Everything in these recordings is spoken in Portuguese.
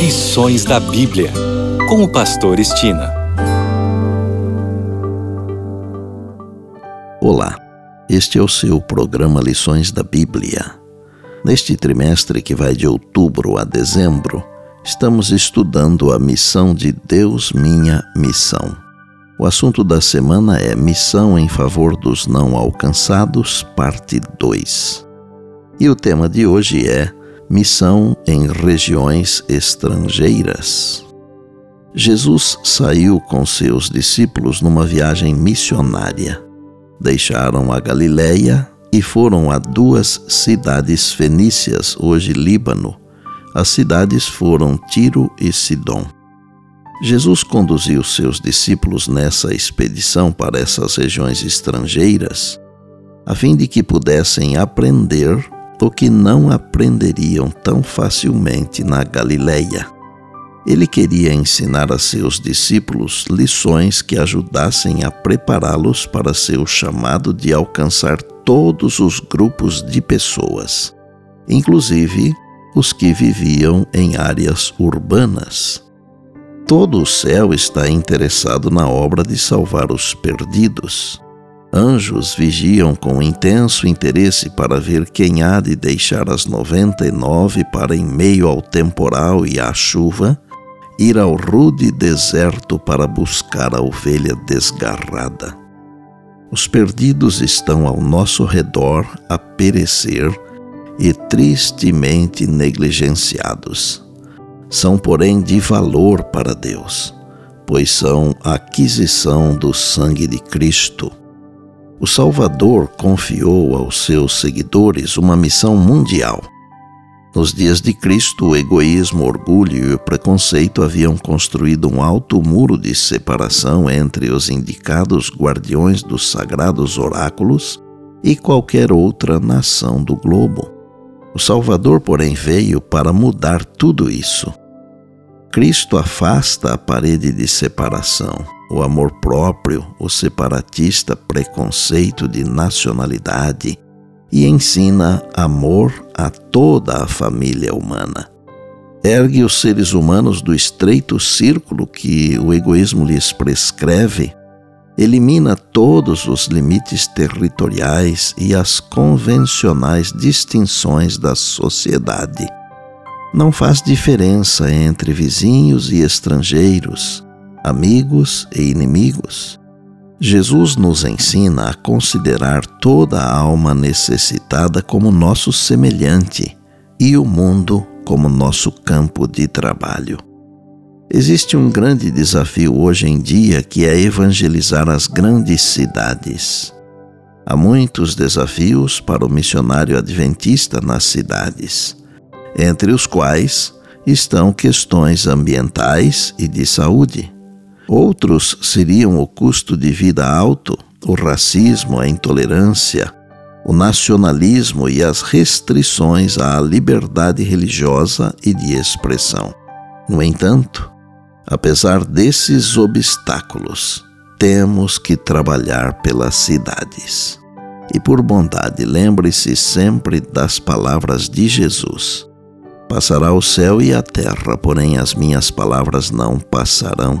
Lições da Bíblia, com o Pastor Estina. Olá, este é o seu programa Lições da Bíblia. Neste trimestre que vai de outubro a dezembro, estamos estudando a missão de Deus, minha missão. O assunto da semana é Missão em favor dos não alcançados, parte 2. E o tema de hoje é Missão em regiões estrangeiras. Jesus saiu com seus discípulos numa viagem missionária. Deixaram a Galiléia e foram a duas cidades fenícias, hoje Líbano. As cidades foram Tiro e Sidom. Jesus conduziu seus discípulos nessa expedição para essas regiões estrangeiras, a fim de que pudessem aprender o que não aprenderiam tão facilmente na Galileia. Ele queria ensinar a seus discípulos lições que ajudassem a prepará-los para seu chamado de alcançar todos os grupos de pessoas, inclusive os que viviam em áreas urbanas. Todo o céu está interessado na obra de salvar os perdidos. Anjos vigiam com intenso interesse para ver quem há de deixar as noventa e nove para, em meio ao temporal e à chuva, ir ao rude deserto para buscar a ovelha desgarrada. Os perdidos estão ao nosso redor a perecer e tristemente negligenciados. São, porém, de valor para Deus, pois são aquisição do sangue de Cristo. O Salvador confiou aos seus seguidores uma missão mundial. Nos dias de Cristo, o egoísmo, o orgulho e o preconceito haviam construído um alto muro de separação entre os indicados guardiões dos sagrados oráculos e qualquer outra nação do globo. O Salvador, porém, veio para mudar tudo isso. Cristo afasta a parede de separação, o amor próprio, o separatista preconceito de nacionalidade e ensina amor a toda a família humana. Ergue os seres humanos do estreito círculo que o egoísmo lhes prescreve elimina todos os limites territoriais e as convencionais distinções da sociedade. Não faz diferença entre vizinhos e estrangeiros, amigos e inimigos. Jesus nos ensina a considerar toda a alma necessitada como nosso semelhante e o mundo como nosso campo de trabalho. Existe um grande desafio hoje em dia que é evangelizar as grandes cidades. Há muitos desafios para o missionário adventista nas cidades, entre os quais estão questões ambientais e de saúde. Outros seriam o custo de vida alto, o racismo, a intolerância, o nacionalismo e as restrições à liberdade religiosa e de expressão. No entanto, Apesar desses obstáculos, temos que trabalhar pelas cidades. E por bondade, lembre-se sempre das palavras de Jesus: Passará o céu e a terra, porém as minhas palavras não passarão.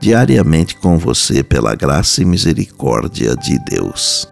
diariamente com você pela graça e misericórdia de Deus.